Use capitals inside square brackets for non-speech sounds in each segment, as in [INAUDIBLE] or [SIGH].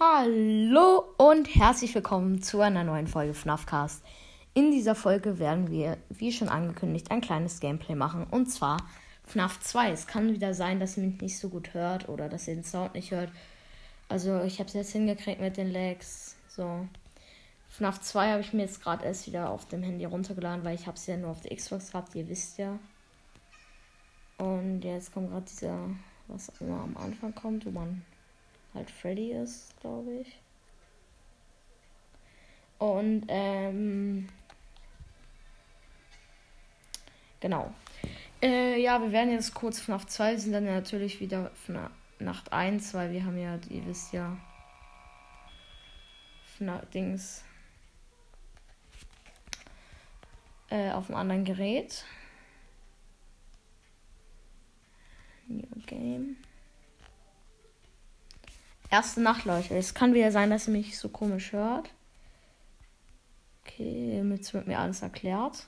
Hallo und herzlich willkommen zu einer neuen Folge FNAFcast. In dieser Folge werden wir, wie schon angekündigt, ein kleines Gameplay machen und zwar FNAF 2. Es kann wieder sein, dass ihr mich nicht so gut hört oder dass ihr den Sound nicht hört. Also ich habe es jetzt hingekriegt mit den Lags. So. FNAF 2 habe ich mir jetzt gerade erst wieder auf dem Handy runtergeladen, weil ich habe es ja nur auf der Xbox gehabt, ihr wisst ja. Und jetzt kommt gerade dieser, was immer am Anfang kommt, wo man halt Freddy ist, glaube ich. Und ähm, genau. Äh, ja, wir werden jetzt kurz FNAF 2, sind dann natürlich wieder FNAF Nacht 1, weil wir haben ja, ihr wisst ja, FNAF Dings äh, auf einem anderen Gerät. New Game. Erste Nacht, Leute. Es kann wieder sein, dass ihr mich so komisch hört. Okay, jetzt wird mir alles erklärt.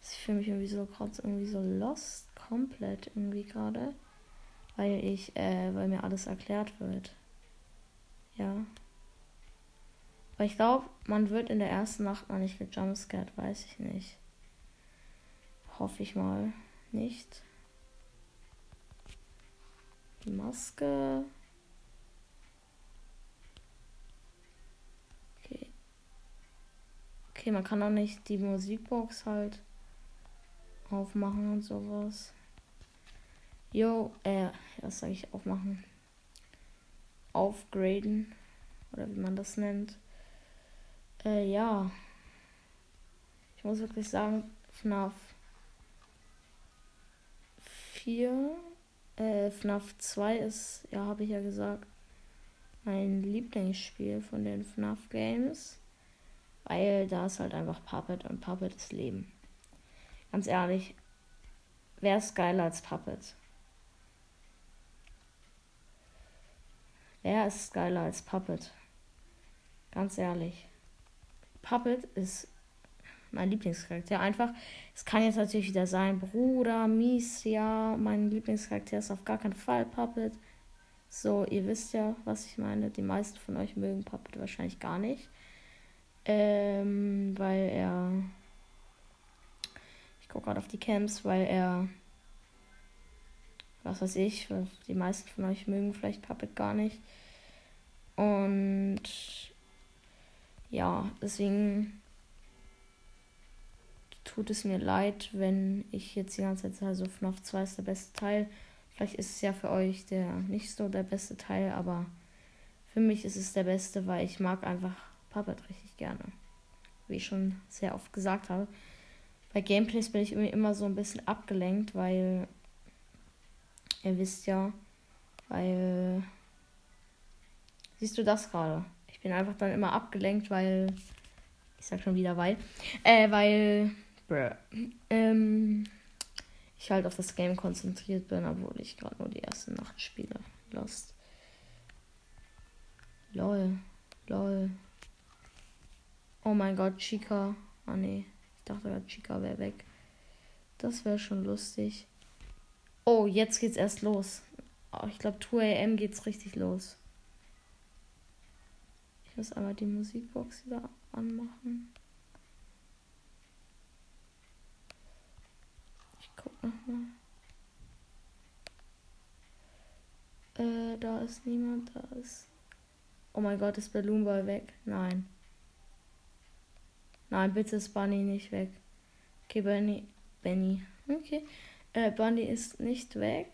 Ich fühle mich irgendwie so gerade irgendwie so lost. Komplett irgendwie gerade. Weil ich, äh, weil mir alles erklärt wird. Ja. Aber ich glaube, man wird in der ersten Nacht noch nicht gejumpscared, weiß ich nicht. Hoffe ich mal nicht. Die Maske. Okay, man kann auch nicht die Musikbox halt aufmachen und sowas. Jo, äh, was sage ich aufmachen? Aufgraden. Oder wie man das nennt. Äh, ja. Ich muss wirklich sagen, FNAF 4, äh, FNAF 2 ist, ja, habe ich ja gesagt, mein Lieblingsspiel von den FNAF Games. Weil da ist halt einfach Puppet und Puppet ist Leben. Ganz ehrlich, wer ist geiler als Puppet? Wer ist geiler als Puppet? Ganz ehrlich. Puppet ist mein Lieblingscharakter. Einfach, es kann jetzt natürlich wieder sein, Bruder, Mies, ja, mein Lieblingscharakter ist auf gar keinen Fall Puppet. So, ihr wisst ja, was ich meine. Die meisten von euch mögen Puppet wahrscheinlich gar nicht. Ähm, weil er. Ich gucke gerade auf die Camps, weil er. Was weiß ich, die meisten von euch mögen vielleicht Puppet gar nicht. Und. Ja, deswegen tut es mir leid, wenn ich jetzt die ganze Zeit sage, so FNAF 2 ist der beste Teil. Vielleicht ist es ja für euch der nicht so der beste Teil, aber für mich ist es der beste, weil ich mag einfach Puppet richtig gerne. Wie ich schon sehr oft gesagt habe. Bei Gameplays bin ich irgendwie immer so ein bisschen abgelenkt, weil ihr wisst ja, weil siehst du das gerade? Ich bin einfach dann immer abgelenkt, weil ich sag schon wieder weil, äh, weil ähm, ich halt auf das Game konzentriert bin, obwohl ich gerade nur die erste Nacht spiele. Lost. Lol. Lol. Oh mein Gott, Chica. Ah nee, ich dachte gerade, Chica wäre weg. Das wäre schon lustig. Oh, jetzt geht's erst los. Oh, ich glaube, 2 am geht's richtig los. Ich muss einmal die Musikbox wieder anmachen. Ich guck nochmal. Äh, da ist niemand, da ist. Oh mein Gott, ist Balloon Ball weg? Nein. Nein, bitte ist Bunny nicht weg. Okay, Benny. Benny. Okay. Äh, Bunny ist nicht weg.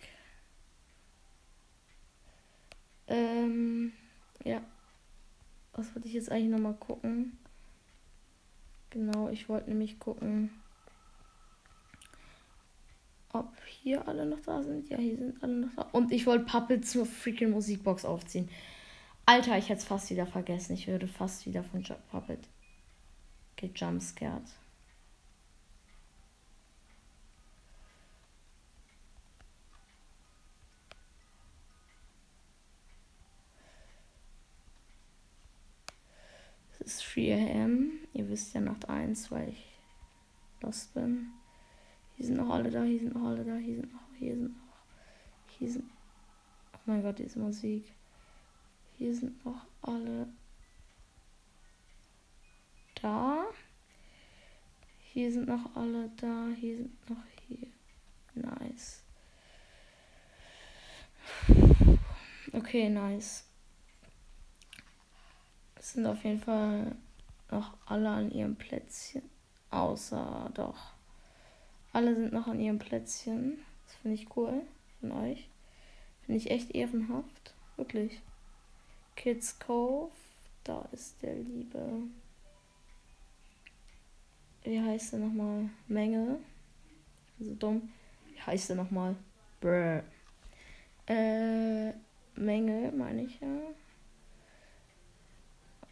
Ähm, ja. Was wollte ich jetzt eigentlich nochmal gucken? Genau, ich wollte nämlich gucken, ob hier alle noch da sind. Ja, hier sind alle noch da. Und ich wollte Puppet zur freaking Musikbox aufziehen. Alter, ich hätte es fast wieder vergessen. Ich würde fast wieder von Puppet gejumpscared. Es ist 4 am. Ihr wisst ja Nacht 1, weil ich lost bin. Hier sind noch alle da, hier sind noch alle da, hier sind noch, hier sind noch, hier sind. Oh mein Gott, diese Musik. Hier sind noch alle da. Hier sind noch alle da. Hier sind noch hier. Nice. Okay, nice. Es sind auf jeden Fall noch alle an ihrem Plätzchen. Außer doch. Alle sind noch an ihrem Plätzchen. Das finde ich cool von euch. Finde ich echt ehrenhaft. Wirklich. Kids Cove. Da ist der liebe. Wie heißt der nochmal? Menge. So dumm. Wie heißt der nochmal? Brr. Äh, Menge, meine ich ja.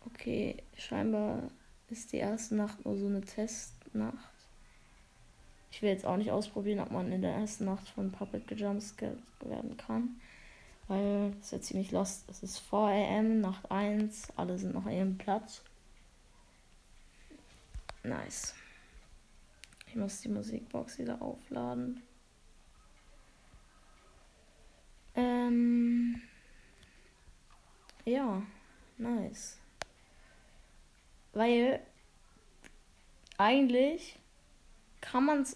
Okay, scheinbar ist die erste Nacht nur so eine Testnacht. Ich will jetzt auch nicht ausprobieren, ob man in der ersten Nacht von Puppet gejumpscared werden kann. Weil ist ja ziemlich lost. Es ist 4 am, Nacht 1, alle sind noch an ihrem Platz. Nice. Ich muss die Musikbox wieder aufladen. Ähm. Ja, nice. Weil eigentlich kann man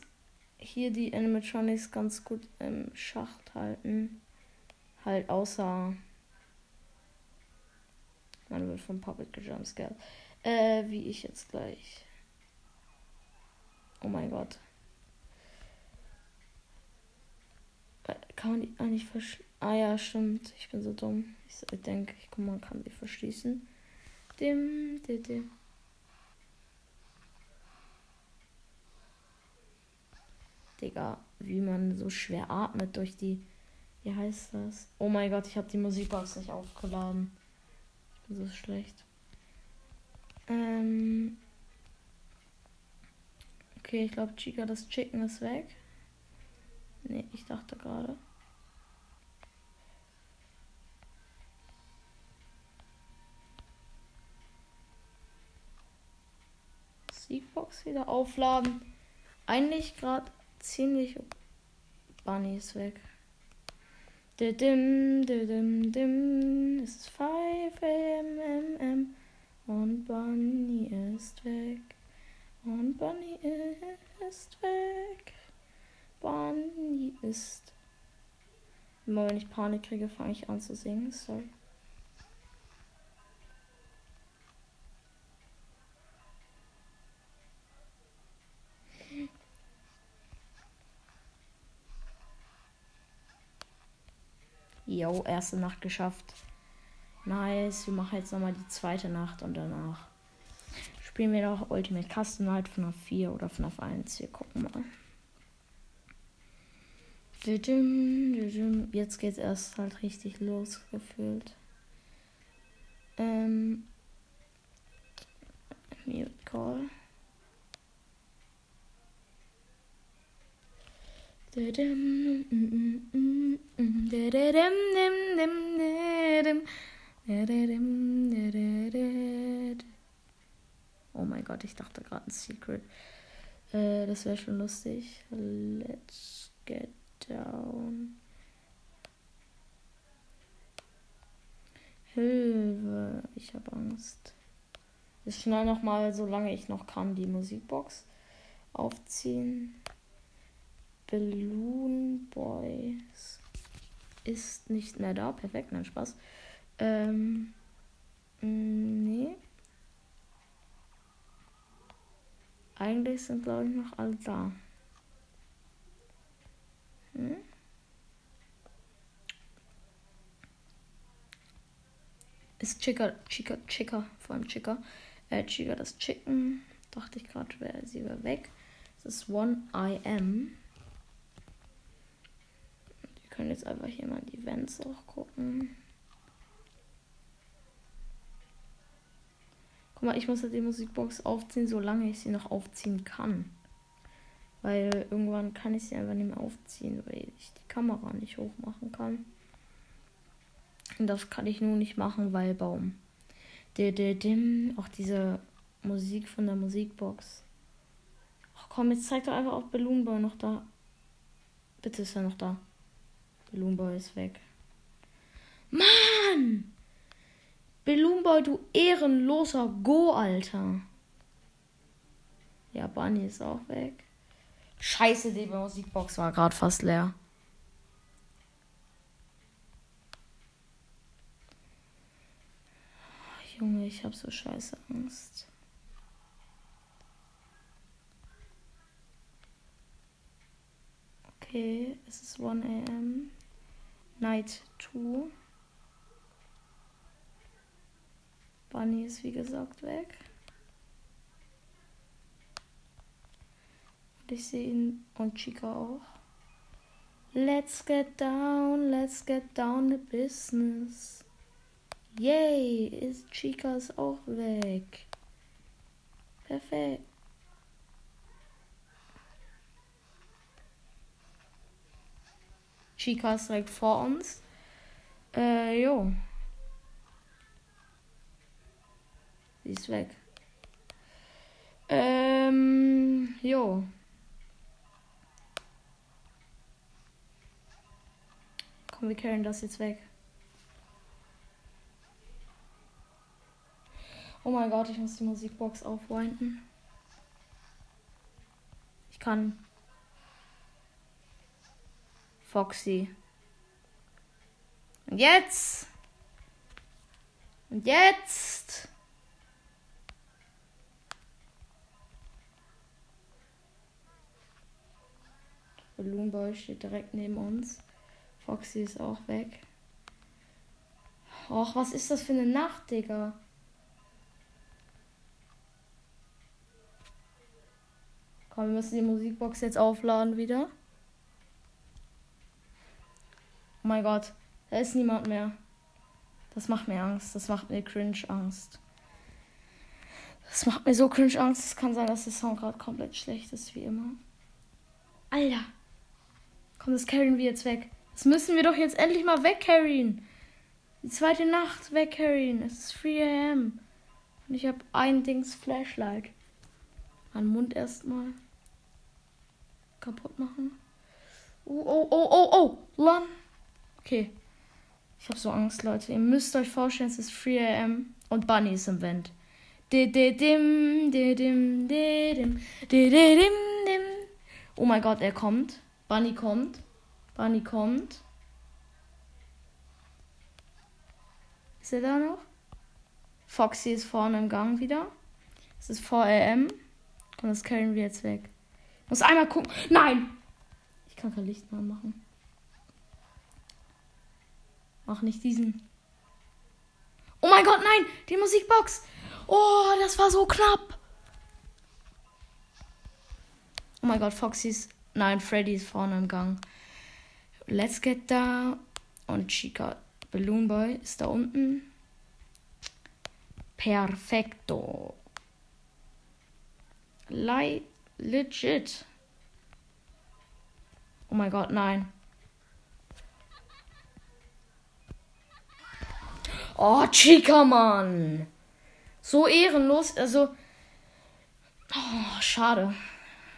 hier die Animatronics ganz gut im Schacht halten. Halt außer man wird vom Puppet gejumpscared. Äh, wie ich jetzt gleich. Oh mein Gott. Äh, kann man die eigentlich verschließen? Ah ja, stimmt. Ich bin so dumm. Ich denke, ich, man kann sie verschließen. Dim, dim, dim. Digga, wie man so schwer atmet durch die. Wie heißt das? Oh mein Gott, ich habe die Musikbox nicht aufgeladen. Ich bin so schlecht. Ähm. Okay, ich glaube, Chica, das Chicken ist weg. Nee, ich dachte gerade. Musikbox wieder aufladen. Eigentlich gerade ziemlich. Bunny ist weg. Didim, didim, dim. Es ist 5 am, und Bunny ist weg. Und Bunny ist weg. Bunny ist. Immer wenn ich Panik kriege, fange ich an zu singen. Sorry. Jo, erste Nacht geschafft. Nice. Wir machen jetzt nochmal die zweite Nacht und danach spielen wir noch Ultimate Custom Night von FNAF 4 oder von FNAF 1. Wir gucken mal. Jetzt geht's erst halt richtig los gefühlt. Ähm. Mute Call. Oh mein Gott, ich dachte gerade ein Secret. Äh, das wäre schon lustig. Let's get down. Hilfe, ich habe Angst. Ich schnell noch mal, solange ich noch kann, die Musikbox aufziehen. Balloon Boys ist nicht mehr da. Perfekt, nein, Spaß. Ähm, mm, nee. Eigentlich sind, glaube ich, noch alle da. Hm? Ist Chica, Chica, Chica, vor allem Chica. Äh, Chica, das Chicken. Dachte ich gerade, wäre sie wäre weg. Das ist One I Am können jetzt einfach hier mal die Events auch gucken. Guck mal, ich muss halt die Musikbox aufziehen, solange ich sie noch aufziehen kann. Weil irgendwann kann ich sie einfach nicht mehr aufziehen, weil ich die Kamera nicht hochmachen kann. Und das kann ich nur nicht machen, weil Baum. Auch diese Musik von der Musikbox. Ach komm, jetzt zeigt doch einfach auch Balloon Boy noch da. Bitte ist er noch da. Balloon Boy ist weg. Mann! Belumboy, du ehrenloser Go, Alter. Ja, Bunny ist auch weg. Scheiße, die Musikbox war gerade fast leer. Junge, ich hab so scheiße Angst. Okay, es ist 1 am. Night 2. Bunny ist wie gesagt weg. Und ich sehe ihn und Chica auch. Let's get down, let's get down to business. Yay, ist Chica ist auch weg. Perfekt. Chica ist direkt vor uns. Äh, jo. Sie ist weg. Ähm, jo. Komm, wir carryen das jetzt weg. Oh mein Gott, ich muss die Musikbox aufwinden. Ich kann. Foxy. Und jetzt. Und jetzt. Balloon Boy steht direkt neben uns. Foxy ist auch weg. Och, was ist das für eine Nacht, Digga? Komm, wir müssen die Musikbox jetzt aufladen wieder. Oh mein Gott, da ist niemand mehr. Das macht mir Angst. Das macht mir cringe Angst. Das macht mir so cringe Angst. Es kann sein, dass der Sound gerade komplett schlecht ist, wie immer. Alter. Komm, das carryen wir jetzt weg. Das müssen wir doch jetzt endlich mal wegcarryen. Die zweite Nacht wegcarryen. Es ist 3 am. Und ich habe ein Dings Flashlight. An Mund erstmal kaputt machen. Oh, oh, oh, oh, oh. Lan. Okay. Ich habe so Angst, Leute. Ihr müsst euch vorstellen, es ist 3 am und Bunny ist im Vent. Oh mein Gott, er kommt. Bunny kommt. Bunny kommt. Ist er da noch? Foxy ist vorne im Gang wieder. Es ist 4 am. Und das carryen wir jetzt weg. Muss einmal gucken. Nein! Ich kann kein Licht mehr machen. Mach nicht diesen. Oh mein Gott, nein! Die Musikbox! Oh, das war so knapp! Oh mein Gott, Foxys Nein, Freddy ist vorne im Gang. Let's get down. Und Chica Balloon Boy ist da unten. Perfekto. Le legit. Oh mein Gott, nein. Oh, Chica, Mann. So ehrenlos. Also. Oh, schade.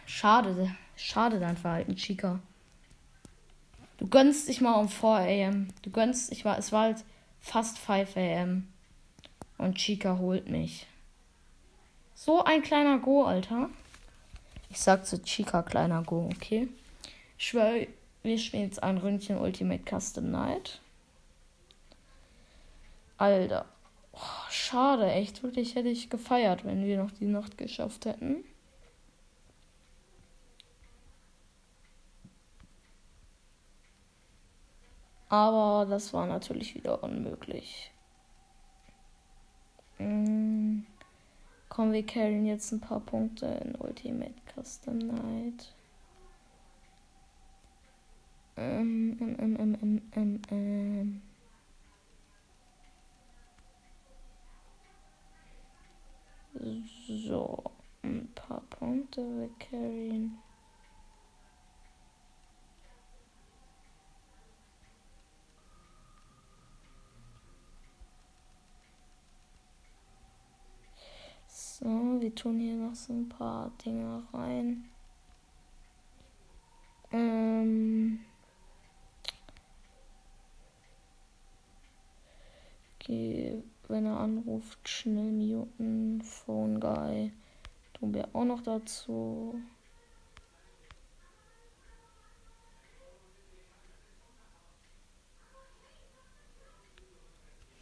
Schade. Schade dein Verhalten, Chica. Du gönnst dich mal um 4 am. Du gönnst, ich war, es war halt fast 5 am. Und Chica holt mich. So ein kleiner Go, Alter. Ich sag zu Chica kleiner Go, okay? Ich schwöre, wir spielen jetzt ein Ründchen Ultimate Custom Night. Alter. Oh, schade, echt. Wirklich hätte ich gefeiert, wenn wir noch die Nacht geschafft hätten. Aber das war natürlich wieder unmöglich. Mhm. Komm, wir carryen jetzt ein paar Punkte in Ultimate Custom Night. Ähm, ähm, ähm, ähm, ähm, ähm. ähm. So, ein paar Punkte wir carryen. So, tun hier noch so ein paar Dinge rein. Ähm. Okay, wenn er anruft, schnell muten. Phone Guy. Tun wir auch noch dazu.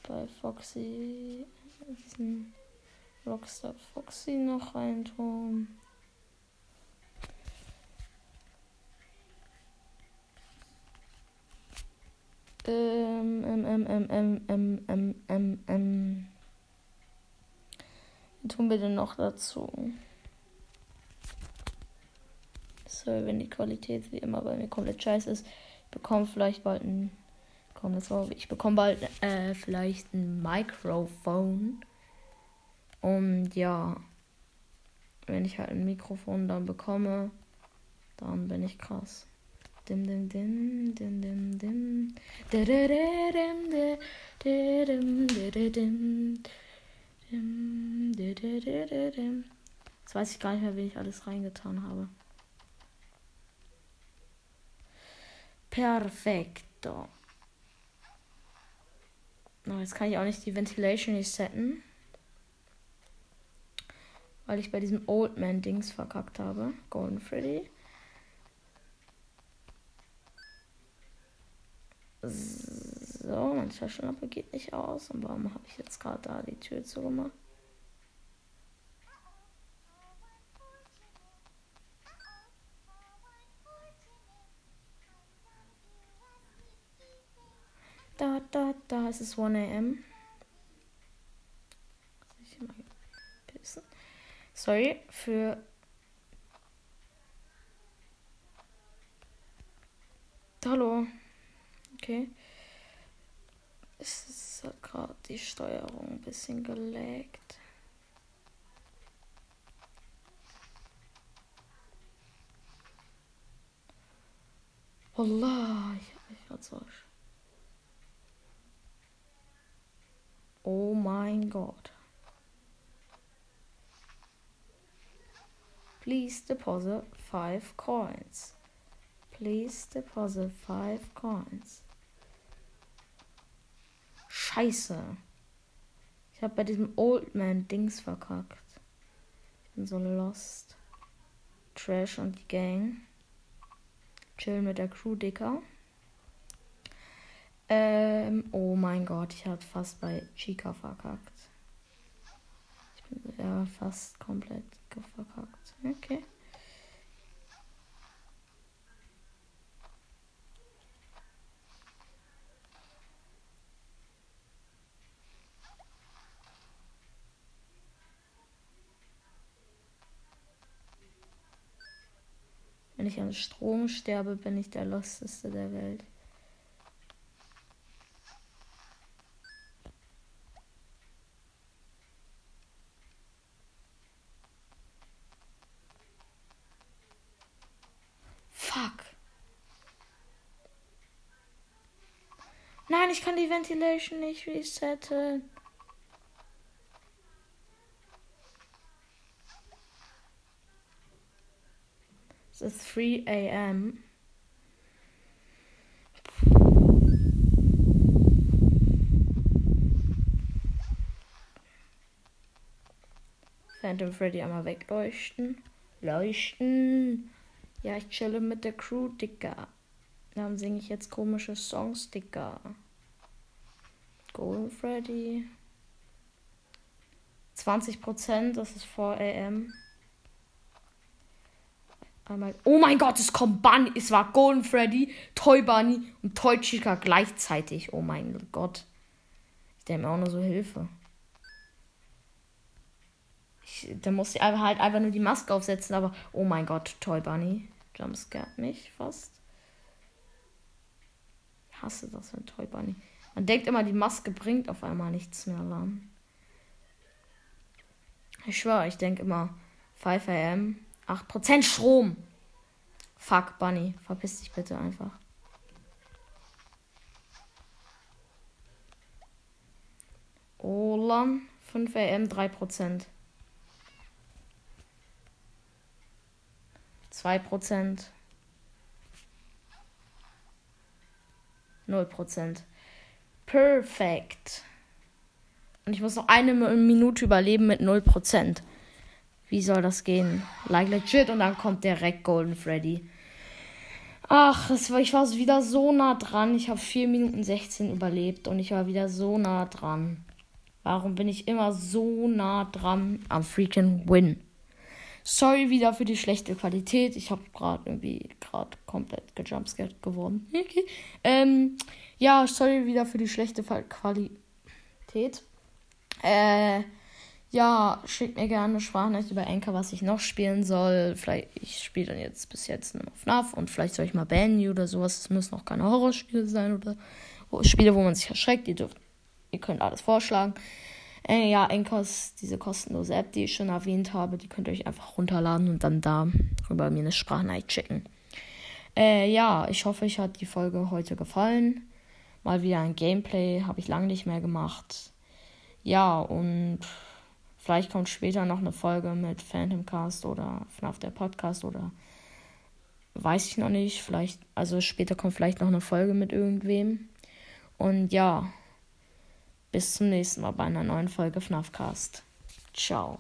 Bei Foxy Rockstar Foxy noch reintun. Ähm, ähm, ähm, ähm, ähm, ähm, ähm, ähm, ähm. tun wir denn noch dazu? So, wenn die Qualität wie immer bei mir komplett scheiße ist, ich bekomme vielleicht bald ein. Komm, das war, ich bekomme bald äh, vielleicht ein Mikrofon. Und ja, wenn ich halt ein Mikrofon dann bekomme, dann bin ich krass. Dim dim dim dim dim dim. Jetzt weiß ich gar nicht mehr, wie ich alles reingetan habe. Perfekto. Jetzt kann ich auch nicht die Ventilation nicht setten. Weil ich bei diesem Old Man Dings verkackt habe. Golden Freddy. So, mein Taschenlampe geht nicht aus. Und warum habe ich jetzt gerade da die Tür zugemacht? Da, da, da ist es 1 am. Sorry für Hallo. Okay. Es hat gerade die Steuerung ein bisschen gelegt. Wallah, ich, ich hatte so. Oh mein Gott. Please deposit five coins. Please deposit five coins. Scheiße. Ich habe bei diesem Old Man Dings verkackt. Ich bin so lost. Trash und die Gang. Chillen mit der Crew, Dicker. Ähm, oh mein Gott, ich habe fast bei Chica verkackt. Ich bin ja fast komplett verkackt. Okay. Wenn ich an Strom sterbe, bin ich der Losteste der Welt. Fuck. Nein, ich kann die Ventilation nicht resetten. is 3 a.m. Phantom Freddy einmal wegleuchten. Leuchten. Ja, ich chille mit der Crew, Dicker. Dann singe ich jetzt komische Songs, Dicker. Golden Freddy. 20%, das ist 4 am. Einmal. Oh mein Gott, es kommt Bunny. Es war Golden Freddy, Toy Bunny und Toy Chica gleichzeitig. Oh mein Gott. Ich denke mir auch nur so Hilfe. Ich, da muss ich halt einfach nur die Maske aufsetzen, aber oh mein Gott, Toy Bunny. Jumpscared mich fast. Ich hasse das ein Toy Bunny. Man denkt immer, die Maske bringt auf einmal nichts mehr lang. Ich schwöre, ich denke immer 5 am 8% Strom. Fuck, Bunny. Verpiss dich bitte einfach. Olan. 5 AM 3%. 2%. 0%. Perfekt. Und ich muss noch eine Minute überleben mit 0%. Wie soll das gehen? Like legit und dann kommt direkt Golden Freddy. Ach, war, ich war wieder so nah dran. Ich habe 4 Minuten 16 überlebt und ich war wieder so nah dran. Warum bin ich immer so nah dran am freaking Win? Sorry wieder für die schlechte Qualität. Ich habe gerade irgendwie gerade komplett gejumpscared geworden. Okay. [LAUGHS] Ähm, ja, sorry wieder für die schlechte Qualität. Äh, ja, schickt mir gerne eine Sprachnachricht über Anchor, was ich noch spielen soll. Vielleicht, ich spiele dann jetzt bis jetzt nur FNAF und vielleicht soll ich mal Bandy oder sowas. Es müssen noch keine Horrorspiele sein oder Spiele, wo man sich erschreckt. Ihr dürft, ihr könnt alles vorschlagen. Äh, ja, Enkos, diese kostenlose App, die ich schon erwähnt habe, die könnt ihr euch einfach runterladen und dann da rüber mir eine Sprachnachricht schicken. Äh, ja, ich hoffe, euch hat die Folge heute gefallen. Mal wieder ein Gameplay, habe ich lange nicht mehr gemacht. Ja, und vielleicht kommt später noch eine Folge mit Phantom Cast oder FNAF der Podcast oder weiß ich noch nicht. Vielleicht, also später kommt vielleicht noch eine Folge mit irgendwem. Und ja. Bis zum nächsten Mal bei einer neuen Folge FNAFcast. Ciao.